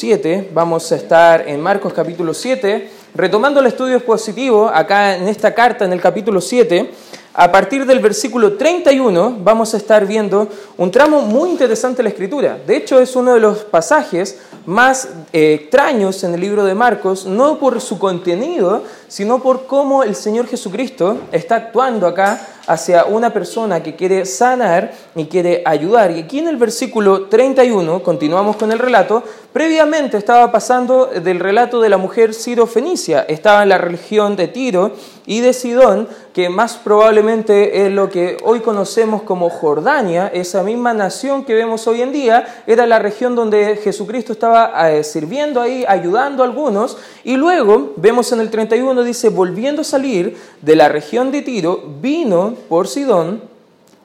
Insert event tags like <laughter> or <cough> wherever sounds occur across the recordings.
7, vamos a estar en Marcos capítulo 7, retomando el estudio expositivo acá en esta carta en el capítulo 7, a partir del versículo 31 vamos a estar viendo un tramo muy interesante de la escritura. De hecho es uno de los pasajes más eh, extraños en el libro de Marcos, no por su contenido, sino por cómo el Señor Jesucristo está actuando acá hacia una persona que quiere sanar y quiere ayudar. Y aquí en el versículo 31, continuamos con el relato, previamente estaba pasando del relato de la mujer Ciro-Fenicia, estaba en la región de Tiro y de Sidón, que más probablemente es lo que hoy conocemos como Jordania, esa misma nación que vemos hoy en día, era la región donde Jesucristo estaba eh, sirviendo ahí, ayudando a algunos, y luego vemos en el 31, dice, volviendo a salir de la región de Tiro, vino por Sidón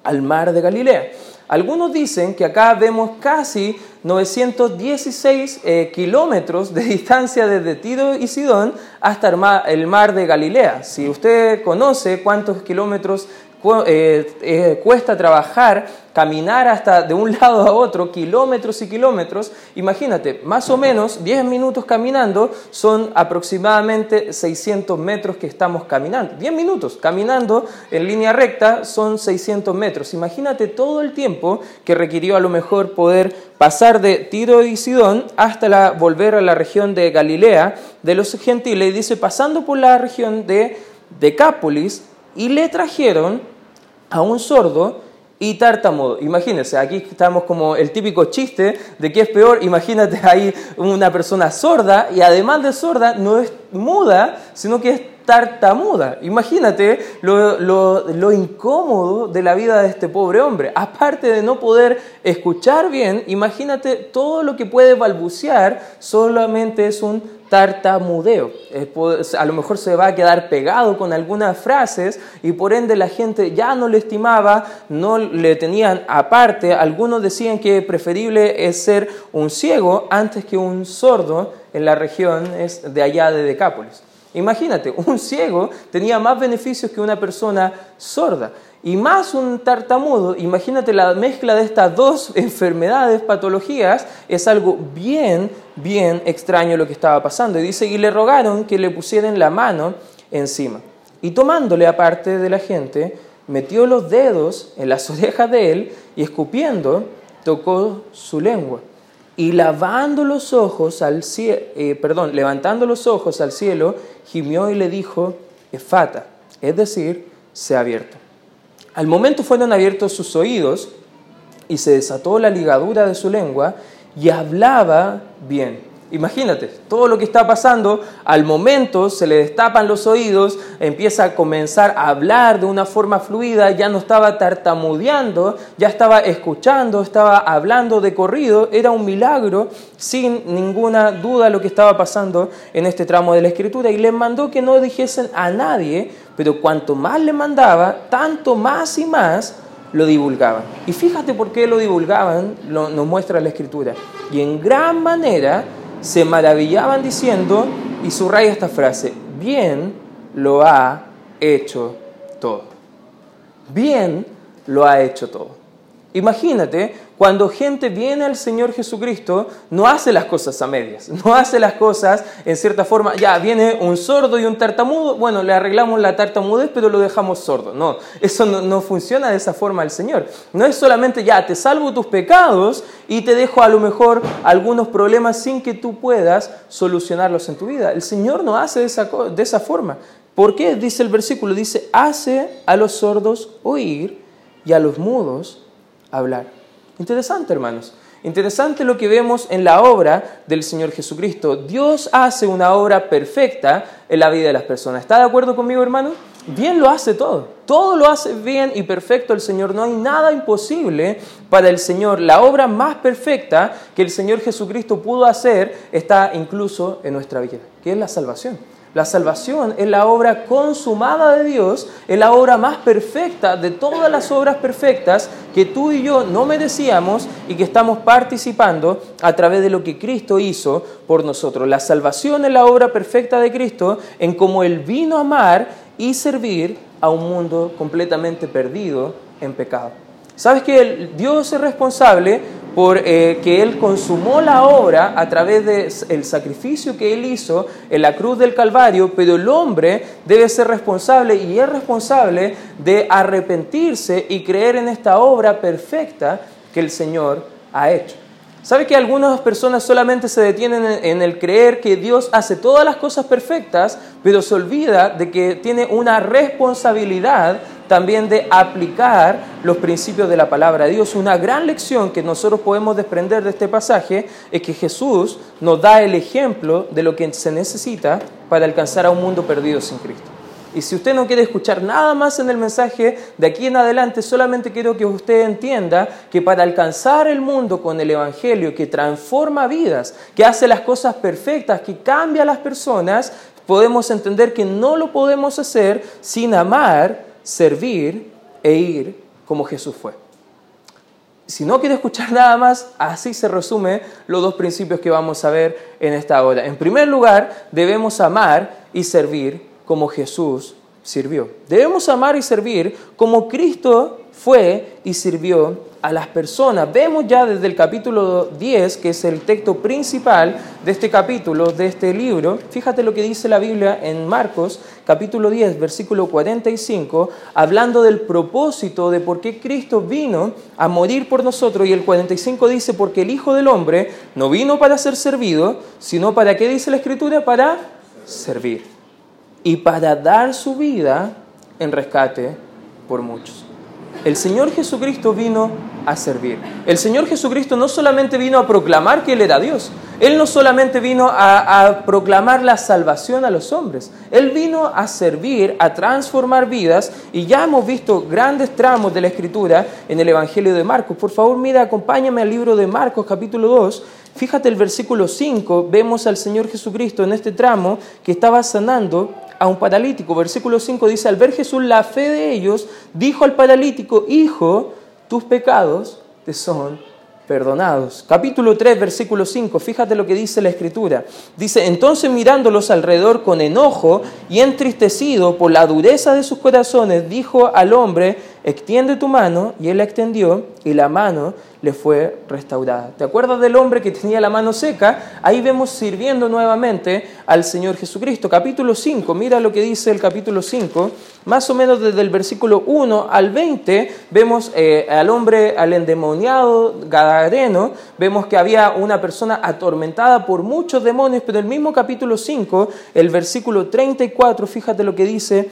al mar de Galilea. Algunos dicen que acá vemos casi 916 eh, kilómetros de <laughs> distancia desde Tiro y Sidón hasta el mar de Galilea. Si usted conoce cuántos kilómetros eh, eh, cuesta trabajar, caminar hasta de un <laughs> lado a otro, kilómetros y kilómetros, imagínate, más o menos 10 minutos caminando son aproximadamente 600 metros que estamos caminando. 10 minutos caminando en línea recta son 600 metros. Imagínate todo el tiempo que requirió a lo mejor poder pasar de Tiro y Sidón hasta la, volver a la región de Galilea de los gentiles, y dice, pasando por la región de Decápolis, y le trajeron a un sordo y tartamudo. Imagínense, aquí estamos como el típico chiste de que es peor. Imagínate ahí una persona sorda y además de sorda no es muda, sino que es tartamuda. Imagínate lo, lo, incómodo de la vida de este pobre hombre. Aparte de no poder escuchar bien, imagínate todo lo que puede balbucear, solamente es un tartamudeo. A lo mejor se va a quedar pegado con algunas frases y por ende la gente ya no le estimaba, no le tenían aparte. Algunos decían que preferible es ser un ciego antes que un sordo en la región de allá de Decápolis. Imagínate, un ciego tenía más beneficios que una persona sorda. Y más un tartamudo, imagínate la mezcla de estas dos <laughs> enfermedades, patologías, es algo bien, bien extraño lo que estaba pasando. Y dice, y le rogaron que le pusieran la mano encima. Y tomándole aparte de la gente, metió los dedos en las <laughs> orejas de él y escupiendo, tocó su lengua. Y lavando los ojos al cielo, eh, perdón, levantando los ojos al cielo, gimió y le dijo, efata, es decir, se ha abierto. Al momento fueron abiertos sus oídos y se desató la ligadura de su lengua y hablaba bien. Imagínate, todo lo que está pasando, al momento se le destapan los oídos, empieza a comenzar a hablar de una forma fluida, ya no estaba tartamudeando, ya estaba escuchando, estaba hablando de corrido, era un milagro, sin ninguna duda lo que estaba pasando en este tramo de la escritura, y les mandó que no dijesen a nadie, pero cuanto más le mandaba, tanto más y más lo divulgaban. Y fíjate por qué lo divulgaban, nos muestra la escritura. Y en gran manera se maravillaban diciendo, y subraya esta frase, bien lo ha hecho todo. Bien lo ha hecho todo. Imagínate, cuando gente viene al Señor Jesucristo, no hace las cosas a medias, <laughs> no hace las cosas en cierta forma, ya viene un sordo y un tartamudo, bueno, le arreglamos la tartamudez, pero lo dejamos sordo. No, eso no, funciona de esa forma el Señor. No es solamente, ya, te salvo tus pecados y te dejo a lo mejor algunos problemas sin que tú puedas solucionarlos en tu vida. El Señor no hace de esa, de esa forma. ¿Por qué? Dice el versículo, dice, hace a los sordos oír y a los mudos hablar. Interesante, hermanos. Interesante lo que vemos en la obra del Señor Jesucristo. Dios hace una obra perfecta en la vida de las personas. ¿Está de acuerdo conmigo, hermano? Bien lo hace todo. Todo lo hace bien y perfecto el Señor. No hay nada imposible para el Señor. La obra más perfecta que el Señor Jesucristo pudo hacer está incluso en nuestra vida, que es la salvación. La salvación es la obra consumada de Dios, es la obra más perfecta de todas las obras perfectas que tú y yo no merecíamos y que estamos participando a través de lo que Cristo hizo por nosotros. La salvación es la obra perfecta de Cristo en cómo Él vino a amar y servir a un mundo completamente perdido en pecado. ¿Sabes que Dios es responsable por eh, que Él consumó la obra a través del sacrificio que Él hizo en la cruz del Calvario, pero el hombre debe ser responsable y es responsable de arrepentirse y creer en esta obra perfecta que el Señor ha hecho. ¿Sabe que algunas personas solamente se detienen en el creer que Dios hace todas las cosas perfectas, pero se olvida de que tiene una responsabilidad también de aplicar los principios de la palabra de Dios. Una gran lección que nosotros podemos desprender de este pasaje es que Jesús nos da el ejemplo de lo que se necesita para alcanzar a un mundo perdido sin Cristo. Y si usted no quiere escuchar nada más en el mensaje, de aquí en adelante solamente quiero que usted entienda que para alcanzar el mundo con el Evangelio que transforma vidas, que hace las cosas perfectas, que cambia a las personas, podemos entender que no lo podemos hacer sin amar, servir e ir como Jesús fue. Si no quiere escuchar nada más, así se resume los dos principios que vamos a ver en esta hora. En primer lugar, debemos amar y servir como Jesús sirvió. Debemos amar y servir como Cristo fue y sirvió a las personas. Vemos ya desde el capítulo 10, que es el texto principal de este capítulo, de este libro, fíjate lo que dice la Biblia en Marcos, capítulo 10, versículo 45, hablando del propósito de por qué Cristo vino a morir por nosotros. Y el 45 dice, porque el Hijo del Hombre no vino para ser servido, sino para, ¿qué dice la Escritura? Para servir y para dar su vida en rescate por muchos. El Señor Jesucristo vino a servir. El Señor Jesucristo no solamente vino a proclamar que Él era Dios, Él no solamente vino a, proclamar la salvación a los hombres, Él vino a servir, a transformar vidas y ya hemos visto grandes tramos de la Escritura en el Evangelio de Marcos. Por favor, mira, acompáñame al libro de Marcos capítulo 2. Fíjate el versículo 5, vemos al Señor Jesucristo en este tramo que estaba sanando a un paralítico. Versículo 5 dice, al ver Jesús la fe de ellos, dijo al paralítico, Hijo, tus pecados te son perdonados. Capítulo 3, versículo 5, fíjate lo que dice la escritura. Dice, entonces mirándolos alrededor con enojo y entristecido por la dureza de sus corazones, dijo al hombre, extiende tu mano, y él la extendió, y la mano le fue restaurada. ¿Te acuerdas del hombre que tenía la mano seca? Ahí vemos sirviendo nuevamente al Señor Jesucristo. Capítulo 5, mira lo que dice el capítulo 5, más o menos desde el versículo 1 al 20, vemos eh, al hombre, al endemoniado gadareno, vemos que había una persona atormentada por muchos demonios, pero el mismo capítulo 5, el versículo 34, fíjate lo que dice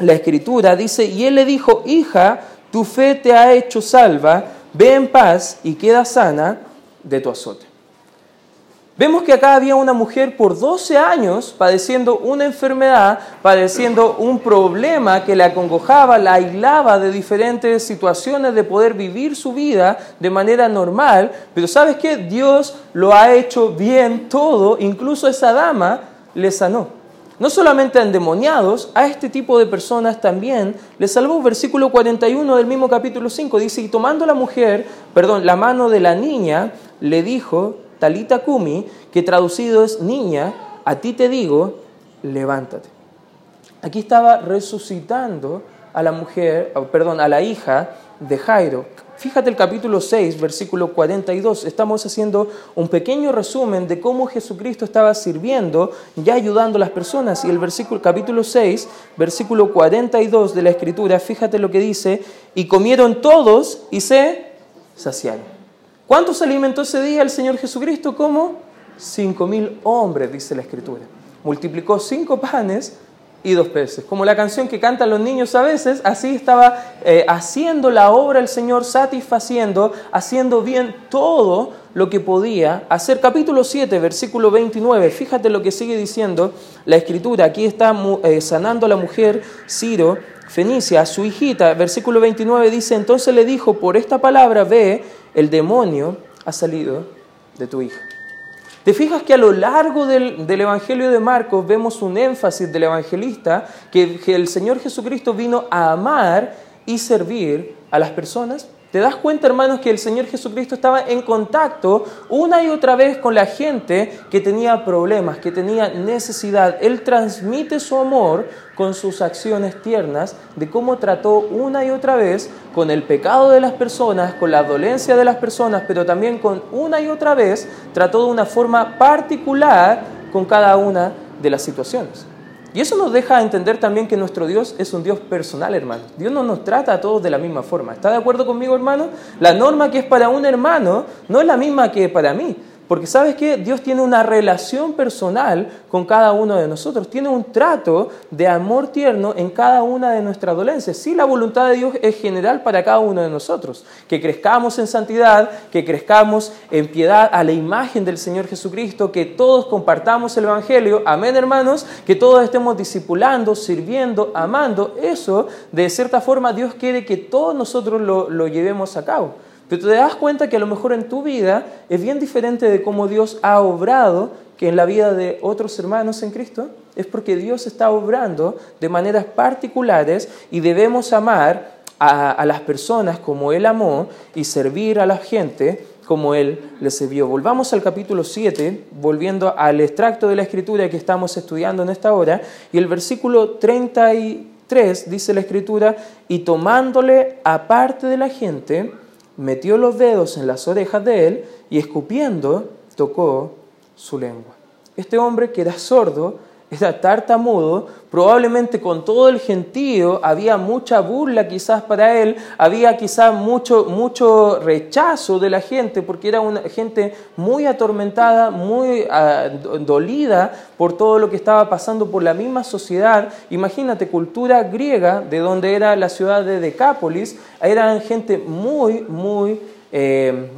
la escritura, dice, y él le dijo, hija, tu fe te ha hecho salva, ve en paz y queda sana de tu azote. Vemos que acá había una mujer por 12 años padeciendo una enfermedad, padeciendo un problema que la acongojaba, la aislaba de diferentes situaciones de poder vivir su vida de manera normal. Pero ¿sabes qué? Dios lo ha hecho bien todo, incluso esa dama le sanó no solamente a endemoniados, a este tipo de personas también le salvó. Versículo 41 del mismo capítulo 5 dice, y tomando la mujer, perdón, la mano de la niña, le dijo, Talita Kumi, que traducido es niña, a ti te digo, levántate. Aquí estaba resucitando a la mujer, perdón, a la hija de Jairo. Fíjate el capítulo 6, versículo 42. Estamos haciendo un pequeño resumen de cómo Jesucristo estaba sirviendo y ayudando a las personas. Y el versículo, capítulo 6, versículo 42 de la Escritura, fíjate lo que dice, y comieron todos y se saciaron. ¿Cuántos alimentó ese día el Señor Jesucristo? Como cinco mil hombres, dice la Escritura. Multiplicó cinco panes y dos peces. Como la canción que cantan los niños a veces, así estaba eh, haciendo la obra el Señor, satisfaciendo, haciendo bien todo lo que podía hacer. Capítulo 7, versículo 29, fíjate lo que sigue diciendo la escritura. Aquí está eh, sanando a la mujer Ciro, Fenicia, su hijita. Versículo 29 dice, entonces le dijo, por esta palabra ve, el demonio ha salido de tu hija. ¿Te fijas que a lo largo del, Evangelio de Marcos vemos un énfasis del evangelista que, que el Señor Jesucristo vino a amar y servir a las personas? ¿Te das cuenta, hermanos, que el Señor Jesucristo estaba en contacto una y otra vez con la gente que tenía problemas, que tenía necesidad? Él transmite su amor con sus acciones tiernas de cómo trató una y otra vez con el pecado de las personas, con la dolencia de las personas, pero también con una y otra vez trató de una forma particular con cada una de las situaciones. Y eso nos deja entender también que nuestro Dios es un Dios personal, hermano. Dios no nos trata a todos de la misma forma. ¿Está de acuerdo conmigo, hermano? La norma que es para un hermano no es la misma que para mí. Porque sabes que Dios tiene una relación personal con cada uno de nosotros, tiene un trato de amor tierno en cada una de nuestras dolencias. Sí, la voluntad de Dios es general para cada uno de nosotros, que crezcamos en santidad, que crezcamos en piedad a la imagen del Señor Jesucristo, que todos compartamos el Evangelio, amén hermanos, que todos estemos discipulando, sirviendo, amando. Eso, de cierta forma, Dios quiere que todos nosotros lo, lo llevemos a cabo. Pero te das cuenta que a lo mejor en tu vida es bien diferente de cómo Dios ha obrado que en la vida de otros hermanos en Cristo. Es porque Dios está obrando de maneras particulares y debemos amar a, las personas como Él amó y servir a la gente como Él les sirvió. Volvamos al capítulo 7, volviendo al extracto de la escritura que estamos estudiando en esta hora, y el versículo 33 dice la escritura, y tomándole aparte de la gente, metió los dedos en las orejas de él y escupiendo tocó su lengua. Este hombre que era sordo era tartamudo, probablemente con todo el gentío había mucha burla quizás para él, había quizás mucho, mucho rechazo de la gente, porque era una gente muy atormentada, muy ah, dolida por todo lo que estaba pasando por la misma sociedad. Imagínate, cultura griega, de donde era la ciudad de Decápolis, eran gente muy, muy... Eh,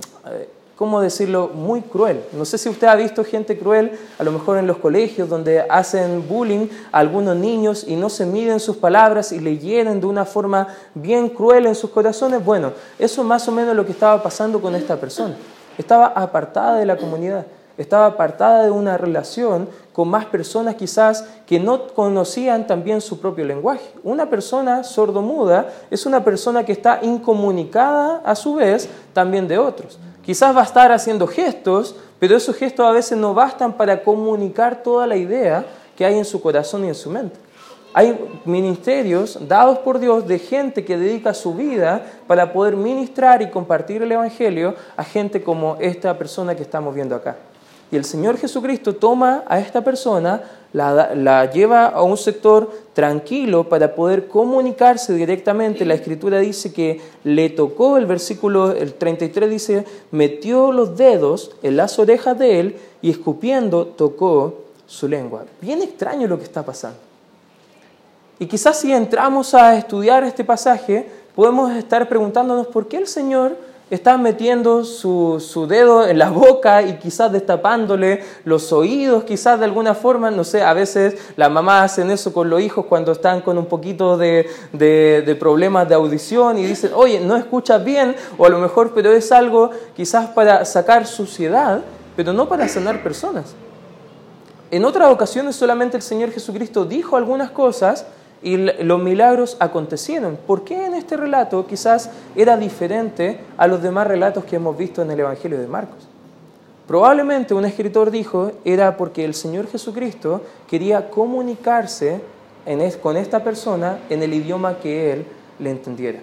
¿cómo decirlo?, muy cruel. No sé si usted ha visto gente cruel, a lo mejor en los colegios, donde hacen bullying a algunos niños y no se miden sus palabras y le hieren de una forma bien cruel en sus corazones. Bueno, eso es más o menos lo que estaba pasando con esta persona. Estaba apartada de la comunidad, estaba apartada de una relación con más personas quizás que no conocían también su propio lenguaje. Una persona sordomuda es una persona que está incomunicada a su vez también de otros. Quizás va a estar haciendo gestos, pero esos gestos a veces no bastan para comunicar toda la idea que hay en su corazón y en su mente. Hay ministerios dados por Dios de gente que dedica su vida para poder ministrar y compartir el Evangelio a gente como esta persona que estamos viendo acá. Y el Señor Jesucristo toma a esta persona, la, lleva a un sector tranquilo para poder comunicarse directamente. La Escritura dice que le tocó, el versículo el 33 dice, metió los dedos en las orejas de él y escupiendo tocó su lengua. Bien extraño lo que está pasando. Y quizás si entramos a estudiar este pasaje, podemos estar preguntándonos por qué el Señor está metiendo su, dedo en la boca y quizás destapándole los oídos, quizás de alguna forma, no sé, a veces las mamás hacen eso con los hijos cuando están con un poquito de, de problemas de audición y dicen, oye, no escuchas bien, o a lo mejor, pero es algo quizás para sacar suciedad, pero no para sanar personas. En otras ocasiones solamente el Señor Jesucristo dijo algunas cosas, y los milagros acontecieron. ¿Por qué en este relato quizás era diferente a los demás relatos que hemos visto en el Evangelio de Marcos? Probablemente un escritor dijo era porque el Señor Jesucristo quería comunicarse con esta persona en el idioma que él le entendiera.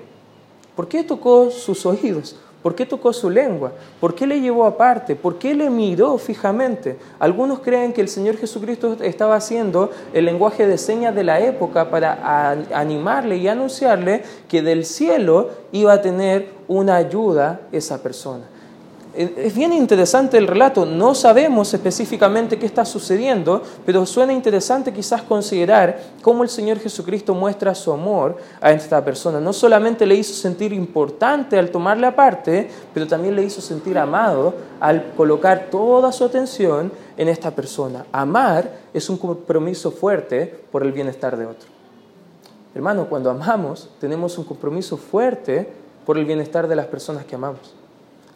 ¿Por qué tocó sus oídos? ¿Por qué tocó su lengua? ¿Por qué le llevó aparte? ¿Por qué le miró fijamente? Algunos creen que el Señor Jesucristo estaba haciendo el lenguaje de señas de la época para animarle y anunciarle que del cielo iba a tener una ayuda esa persona. Es bien interesante el relato, no sabemos específicamente qué está sucediendo, pero suena interesante quizás considerar cómo el Señor Jesucristo muestra su amor a esta persona. No solamente le hizo sentir importante al tomarle aparte, pero también le hizo sentir amado al colocar toda su atención en esta persona. Amar es un compromiso fuerte por el bienestar de otro. Hermano, cuando amamos tenemos un compromiso fuerte por el bienestar de las personas que amamos.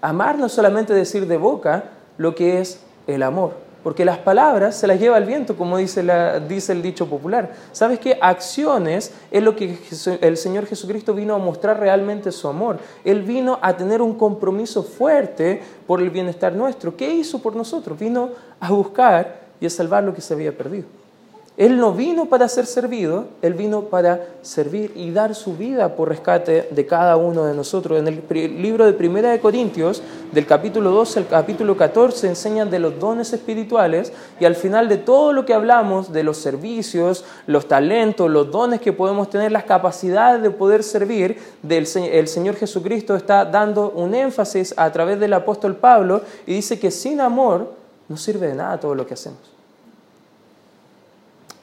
Amar no es solamente decir de boca lo que es el amor. Porque las palabras se las lleva el viento, como dice, dice el dicho popular. ¿Sabes qué? Acciones es lo que el Señor Jesucristo vino a mostrar realmente su amor. Él vino a tener un compromiso fuerte por el bienestar nuestro. ¿Qué hizo por nosotros? Vino a buscar y a salvar lo que se había perdido. Él no vino para ser servido, Él vino para servir y dar su vida por rescate de cada uno de nosotros. En el libro de Primera de Corintios, del capítulo 12 al capítulo 14, enseñan de los dones espirituales y al final de todo lo que hablamos, de los servicios, los talentos, los dones que podemos tener, las capacidades de poder servir, el Señor Jesucristo está dando un énfasis a través del apóstol Pablo y dice que sin amor no sirve de nada todo lo que hacemos.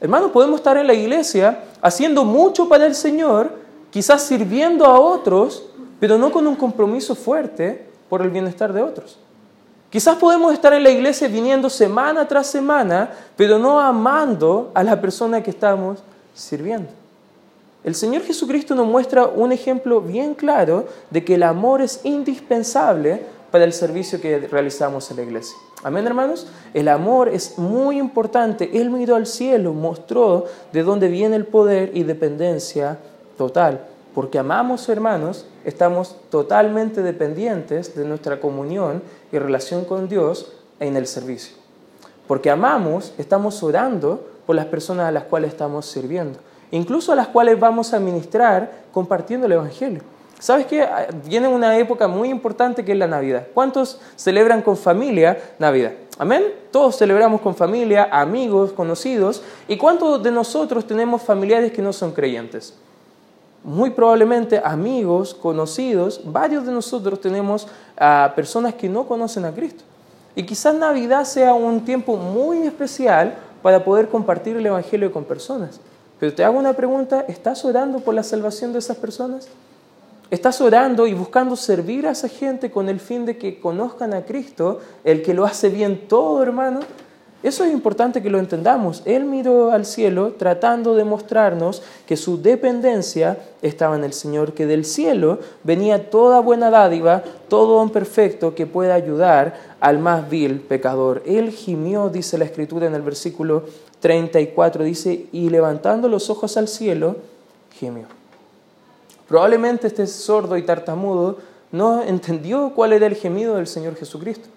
Hermanos, podemos estar en la iglesia haciendo mucho para el Señor, quizás sirviendo a otros, pero no con un compromiso fuerte por el bienestar de otros. Quizás podemos estar en la iglesia viniendo semana tras semana, pero no amando a la persona que estamos sirviendo. El Señor Jesucristo nos muestra un ejemplo bien claro de que el amor es indispensable para el servicio que realizamos en la iglesia. Amén, hermanos. El amor es muy importante. Él miró al cielo, mostró de dónde viene el poder y dependencia total. Porque amamos, hermanos, estamos totalmente dependientes de nuestra comunión y relación con Dios en el servicio. Porque amamos, estamos orando por las personas a las cuales estamos sirviendo, incluso a las cuales vamos a ministrar compartiendo el Evangelio. ¿Sabes qué? Ah, viene una época muy importante que es la Navidad. ¿Cuántos celebran con familia Navidad? Amén. Todos celebramos con familia, amigos, conocidos. ¿Y cuántos de nosotros tenemos familiares que no son creyentes? Muy probablemente amigos, conocidos, varios de nosotros tenemos a personas que no conocen a Cristo. Y quizás Navidad sea un tiempo muy especial para poder compartir el Evangelio con personas. Pero te hago una pregunta, ¿estás orando por la salvación de esas personas? Estás orando y buscando servir a esa gente con el fin de que conozcan a Cristo, el que lo hace bien todo, hermano. Eso es importante que lo entendamos. Él miró al cielo tratando de mostrarnos que su dependencia estaba en el Señor, que del cielo venía toda buena dádiva, todo don perfecto que pueda ayudar al más vil pecador. Él gimió, dice la Escritura en el versículo 34, dice, y levantando los ojos al cielo, gimió. Probablemente este sordo y tartamudo no entendió cuál era el gemido del Señor Jesucristo.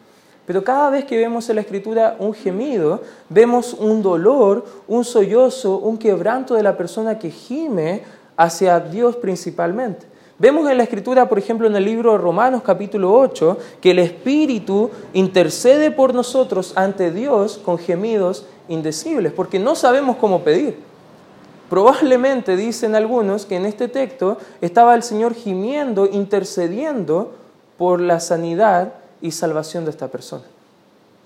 Pero cada vez que vemos en la Escritura un gemido, vemos un dolor, un sollozo, un quebranto de la persona que gime hacia Dios principalmente. Vemos en la Escritura, por ejemplo, en el libro de Romanos capítulo 8, que el Espíritu intercede por nosotros ante Dios con gemidos indecibles, porque no sabemos cómo pedir. Probablemente dicen algunos que en este texto estaba el Señor gimiendo, intercediendo por la sanidad y salvación de esta persona.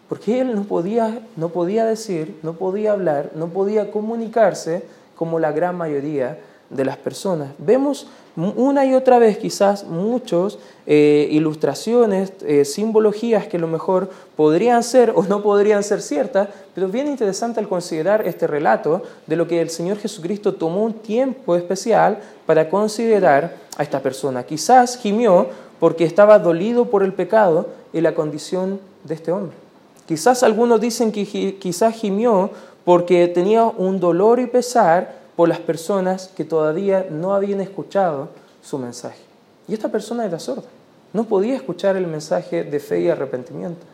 Porque él no podía, no podía decir, no podía hablar, no podía comunicarse como la gran mayoría de las personas. Vemos una y otra vez quizás muchas eh, ilustraciones, eh, simbologías que a lo mejor podrían ser o no podrían ser ciertas, pero es bien interesante al considerar este relato de lo que el Señor Jesucristo tomó un tiempo especial para considerar a esta persona. Quizás gimió porque estaba dolido por el pecado y la condición de este hombre. Quizás algunos dicen que quizás gimió porque tenía un dolor y pesar por las personas que todavía no habían escuchado su mensaje. Y esta persona era sorda, no podía escuchar el mensaje de fe y arrepentimiento.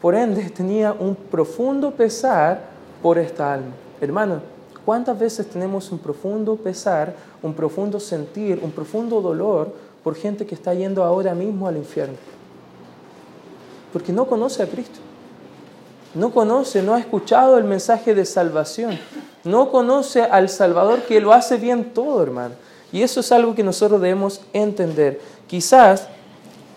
Por ende, tenía un profundo pesar por esta alma. Hermano, ¿cuántas veces tenemos un profundo pesar, un profundo sentir, un profundo dolor por gente que está yendo ahora mismo al infierno? Porque no conoce a Cristo. No conoce, no ha escuchado el mensaje de salvación no conoce al Salvador que lo hace bien todo, hermano. Y eso es algo que nosotros debemos entender. Quizás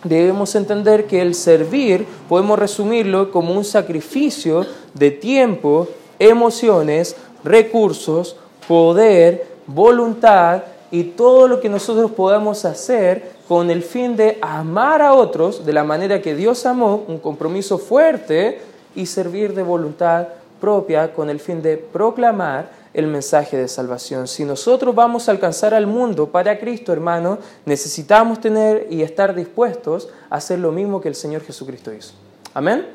debemos entender que el servir podemos resumirlo como un sacrificio de tiempo, emociones, recursos, poder, voluntad y todo lo que nosotros podamos hacer con el fin de amar a otros de la manera que Dios amó, un compromiso fuerte y servir de voluntad propia con el fin de proclamar el mensaje de salvación. Si nosotros vamos a alcanzar al mundo para Cristo, hermano, necesitamos tener y estar dispuestos a hacer lo mismo que el Señor Jesucristo hizo. Amén.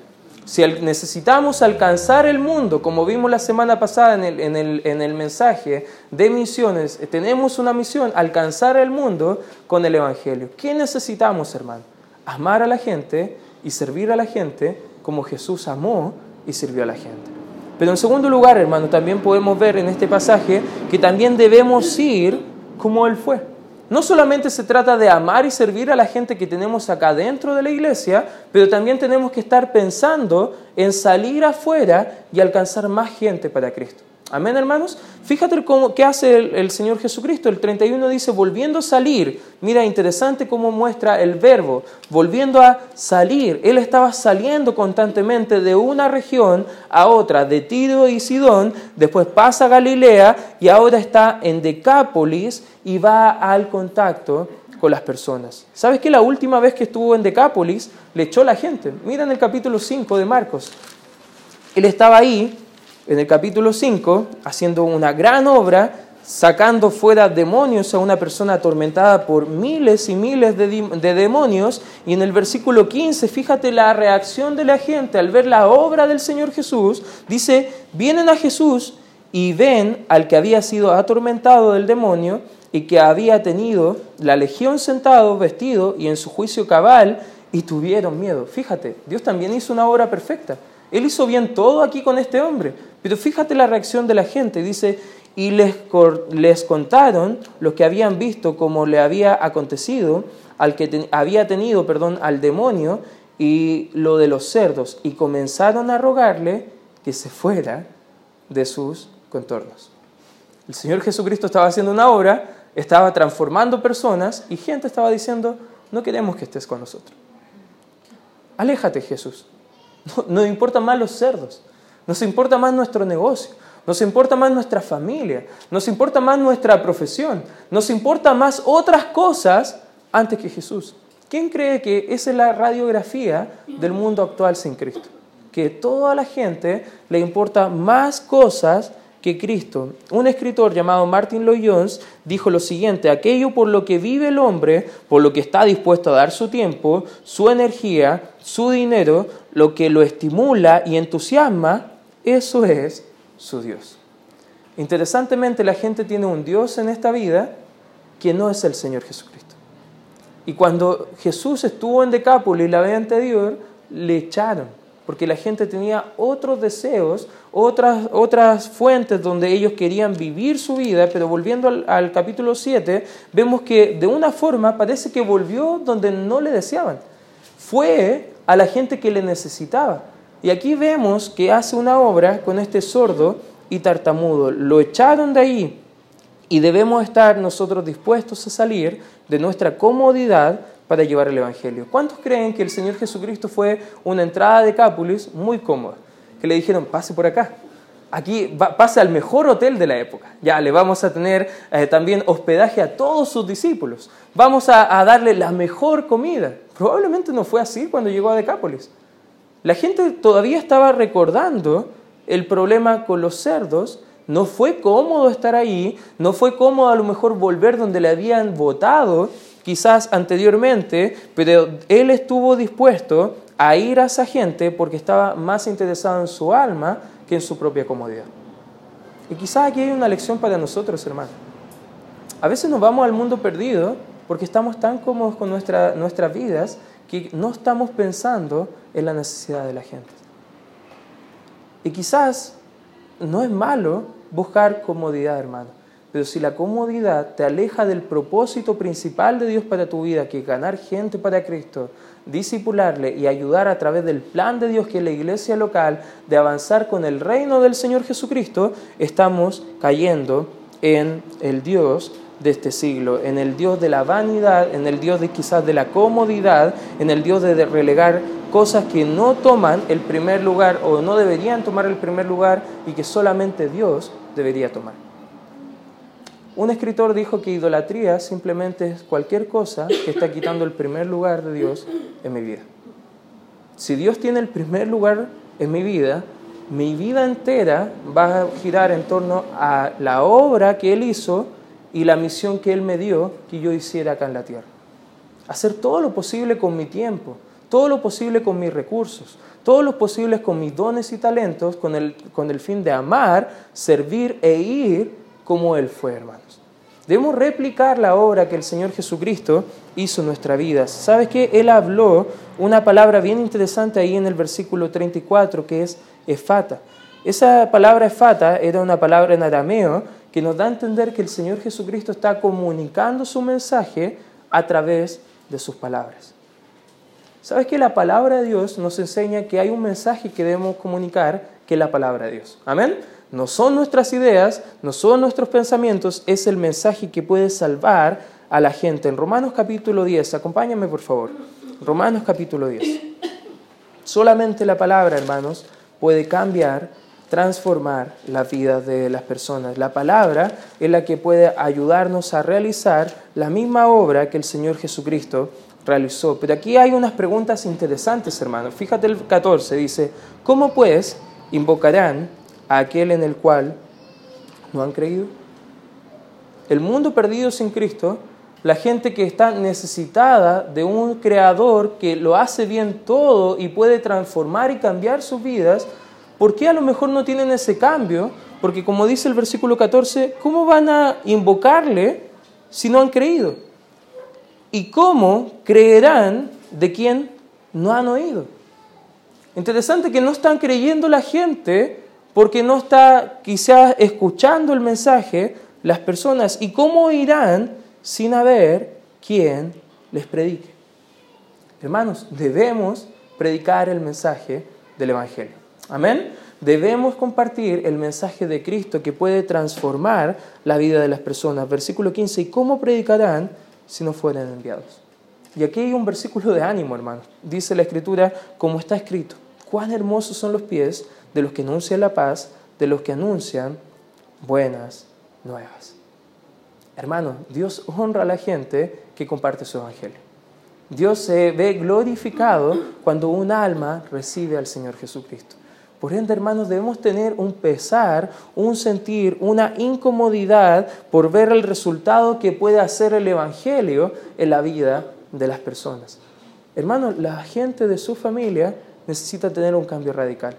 Si necesitamos alcanzar el mundo, como vimos la semana pasada en el, en, el, en el, mensaje de misiones, eh, tenemos una misión, alcanzar el mundo con el Evangelio. ¿Qué necesitamos, hermano? Amar a la gente y servir a la gente como Jesús amó y sirvió a la gente. Pero en segundo lugar, hermano, también podemos ver en este pasaje que también debemos ir como Él fue. No solamente se trata de amar y servir a la gente que tenemos acá dentro de la iglesia, pero también tenemos que estar pensando en salir afuera y alcanzar más gente para Cristo. Amén, hermanos. Fíjate cómo, qué hace el, Señor Jesucristo. El 31 dice, volviendo a salir. Mira, interesante cómo muestra el verbo. Volviendo a salir. Él estaba saliendo constantemente de una región a otra, de Tiro y Sidón. Después pasa a Galilea y ahora está en Decápolis y va al contacto con las personas. ¿Sabes que la última vez que estuvo en Decápolis le echó la gente? Mira en el capítulo 5 de Marcos. Él estaba ahí en el capítulo 5 haciendo una gran obra, sacando fuera demonios a una persona atormentada por miles y miles de, de, demonios. Y en el versículo 15, fíjate la reacción de la gente al ver la obra del Señor Jesús. Dice, vienen a Jesús y ven al que había sido atormentado del demonio y que había tenido la legión sentado, vestido y en su juicio cabal, y tuvieron miedo. Fíjate, Dios también hizo una obra perfecta. Él hizo bien todo aquí con este hombre. Pero fíjate la reacción de la gente. Dice, y les, les contaron lo que habían visto, como le había acontecido al que había tenido, perdón, al demonio y lo de los cerdos. Y comenzaron a rogarle que se fuera de sus contornos. El Señor Jesucristo estaba haciendo una obra, estaba transformando personas y gente estaba diciendo, no queremos que estés con nosotros. Aléjate Jesús. No, nos importan más los cerdos, nos importa más nuestro negocio, nos importa más nuestra familia, nos importa más nuestra profesión, nos importa más otras cosas antes que Jesús. ¿Quién cree que esa es la radiografía del mundo actual sin Cristo? Que toda la gente le importa más cosas que Cristo. Un escritor llamado Martin Lloyd Jones dijo lo siguiente, aquello por lo que vive el hombre, por lo que está dispuesto a dar su tiempo, su energía, su dinero, lo que lo estimula y entusiasma, eso es su Dios. Interesantemente, la gente tiene un Dios en esta vida que no es el Señor Jesucristo. Y cuando Jesús estuvo en Decápolis la vez anterior, le echaron porque la gente tenía otros deseos, otras, otras fuentes donde ellos querían vivir su vida, pero volviendo al, capítulo 7, vemos que de una forma parece que volvió donde no le deseaban. Fue a la gente que le necesitaba. Y aquí vemos que hace una obra con este sordo y tartamudo. Lo echaron de ahí y debemos estar nosotros dispuestos a salir de nuestra comodidad para llevar el Evangelio. ¿Cuántos creen que el Señor Jesucristo fue una entrada de Cápulis muy cómoda? Que le dijeron, pase por acá. Aquí pase al mejor hotel de la época. Ya le vamos a tener eh, también hospedaje a todos sus discípulos. Vamos a, a, darle la mejor comida. Probablemente no fue así cuando llegó a Decápolis. La gente todavía estaba recordando el problema con los cerdos. No fue cómodo estar ahí, no fue cómodo a lo mejor volver donde le habían votado quizás anteriormente, pero él estuvo dispuesto a ir a esa gente porque estaba más interesado en su alma que en su propia comodidad. Y quizás aquí hay una lección para nosotros, hermano. A veces nos vamos al mundo perdido porque estamos tan cómodos con nuestra, nuestras vidas que no estamos pensando en la necesidad de la gente. Y quizás no es malo buscar comodidad, hermano. Pero si la comodidad te aleja del propósito principal de Dios para tu vida, que es ganar gente para Cristo, disipularle y ayudar a través del plan de Dios que es la iglesia local, de avanzar con el reino del Señor Jesucristo, estamos cayendo en el Dios de este siglo, en el Dios de la vanidad, en el Dios de quizás de la comodidad, en el Dios de relegar cosas que no toman el primer lugar o no deberían tomar el primer lugar y que solamente Dios debería tomar. Un escritor dijo que idolatría simplemente es cualquier cosa que está quitando el primer lugar de Dios en mi vida. Si Dios tiene el primer lugar en mi vida, mi vida entera va a girar en torno a la obra que Él hizo y la misión que Él me dio que yo hiciera acá en la tierra. Hacer todo lo posible con mi tiempo, todo lo posible con mis recursos, todo lo posible con mis dones y talentos, con el, con el fin de amar, servir e ir como Él fue, hermanos. Debemos replicar la obra que el Señor Jesucristo hizo en nuestra vida. ¿Sabes qué? Él habló una palabra bien interesante ahí en el versículo 34 que es efata. Esa palabra efata era una palabra en arameo que nos da a entender que el Señor Jesucristo está comunicando su mensaje a través de sus palabras. ¿Sabes que la palabra de Dios nos enseña que hay un mensaje que debemos comunicar que es la palabra de Dios? Amén. No son nuestras ideas, no son nuestros pensamientos, es el mensaje que puede salvar a la gente. En Romanos capítulo 10, acompáñame por favor. Romanos capítulo 10. Solamente la palabra, hermanos, puede cambiar, transformar la vida de las personas. La palabra es la que puede ayudarnos a realizar la misma obra que el Señor Jesucristo realizó. Pero aquí hay unas preguntas interesantes, hermanos. Fíjate el 14, dice, ¿cómo pues invocarán a aquel en el cual no han creído? El mundo perdido sin Cristo, la gente que está necesitada de un creador que lo hace bien todo y puede transformar y cambiar sus vidas, ¿por qué a lo mejor no tienen ese cambio? Porque como dice el versículo 14, ¿cómo van a invocarle si no han creído? ¿Y cómo creerán de quien no han oído? Interesante que no están creyendo la gente porque no está quizás escuchando el mensaje las personas. ¿Y cómo irán sin haber quien les predique? Hermanos, debemos predicar el mensaje del Evangelio. Amén. Debemos compartir el mensaje de Cristo que puede transformar la vida de las personas. Versículo 15, ¿y cómo predicarán si no fueran enviados? Y aquí hay un versículo de ánimo, hermanos. Dice la Escritura, como está escrito, cuán hermosos son los pies de los que anuncian la paz, de los que anuncian buenas nuevas. Hermano, Dios honra a la gente que comparte su evangelio. Dios se ve glorificado cuando un alma recibe al Señor Jesucristo. Por ende, hermanos, debemos tener un pesar, un sentir, una incomodidad por ver el resultado que puede hacer el Evangelio en la vida de las personas. Hermanos, la gente de su familia necesita tener un cambio radical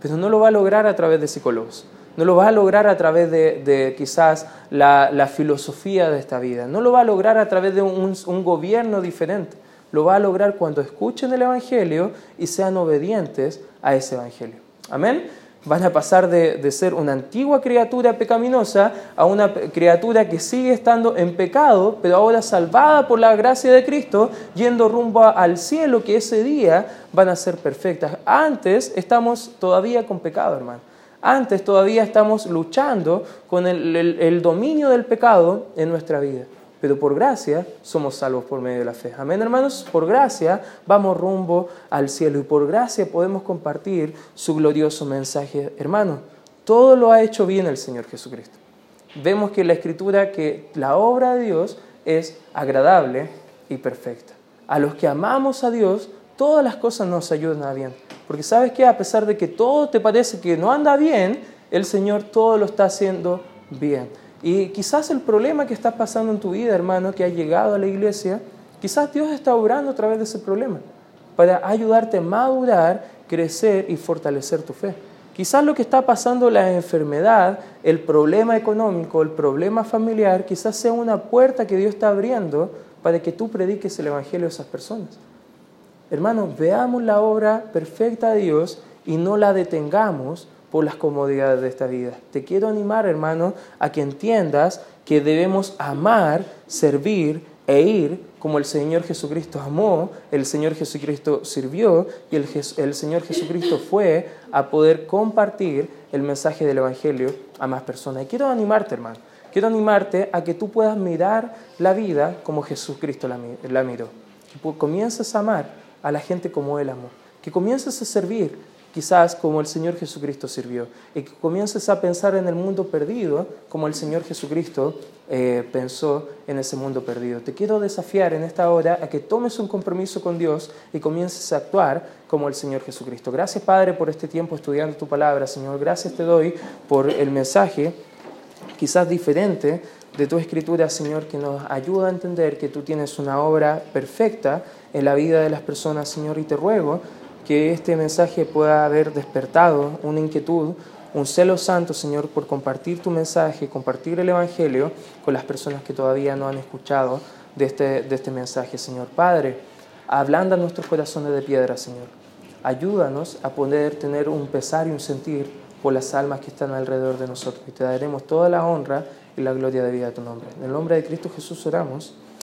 pero no lo va a lograr a través de psicólogos, no lo va a lograr a través de, quizás la, filosofía de esta vida, no lo va a lograr a través de un, gobierno diferente, lo va a lograr cuando escuchen el Evangelio y sean obedientes a ese Evangelio. Amén. Van a pasar de, ser una antigua criatura pecaminosa a una criatura que sigue estando en pecado, pero ahora salvada por la gracia de Cristo, yendo rumbo al cielo, que ese día van a ser perfectas. Antes estamos todavía con pecado, hermano. Antes todavía estamos luchando con el dominio del pecado en nuestra vida pero por gracia somos salvos por medio de la fe. Amén, hermanos. Por gracia vamos rumbo al cielo y por gracia podemos compartir su glorioso mensaje. Hermano, todo lo ha hecho bien el Señor Jesucristo. Vemos que la Escritura que la obra de Dios es agradable y perfecta. A los que amamos a Dios, todas las cosas nos ayudan a bien. Porque sabes que a pesar de que todo te parece que no anda bien, el Señor todo lo está haciendo bien. Y quizás el problema que está pasando en tu vida, hermano, que ha llegado a la iglesia, quizás Dios está obrando a través de ese problema para ayudarte a madurar, crecer y fortalecer tu fe. Quizás lo que está pasando, la enfermedad, el problema económico, el problema familiar, quizás sea una puerta que Dios está abriendo para que tú prediques el Evangelio a esas personas. Hermanos, veamos la obra perfecta de Dios y no la detengamos por las comodidades de esta vida. Te quiero animar, hermano, a que entiendas que debemos amar, servir e ir como el Señor Jesucristo amó, el Señor Jesucristo sirvió y el, Señor Jesucristo fue a poder compartir el mensaje del Evangelio a más personas. Y quiero animarte, hermano, quiero animarte a que tú puedas mirar la vida como Jesucristo la, la miró. Que comiences a amar a la gente como Él amó. Que comiences a servir quizás como el Señor Jesucristo sirvió, y que comiences a pensar en el mundo perdido como el Señor Jesucristo eh, pensó en ese mundo perdido. Te quiero desafiar en esta hora a que tomes un compromiso con Dios y comiences a actuar como el Señor Jesucristo. Gracias Padre por este tiempo estudiando tu palabra, Señor. Gracias te doy por el mensaje quizás diferente de tu escritura, Señor, que nos ayuda a entender que tú tienes una obra perfecta en la vida de las personas, Señor, y te ruego que este mensaje pueda haber despertado una inquietud, un celo santo, Señor, por compartir tu mensaje, compartir el Evangelio con las personas que todavía no han escuchado de este, de este mensaje, Señor. Padre, ablanda nuestros corazones de piedra, Señor. Ayúdanos a poder tener un pesar y un sentir por las almas que están alrededor de nosotros. Y te daremos toda la honra y la gloria de vida a tu nombre. En el nombre de Cristo Jesús oramos.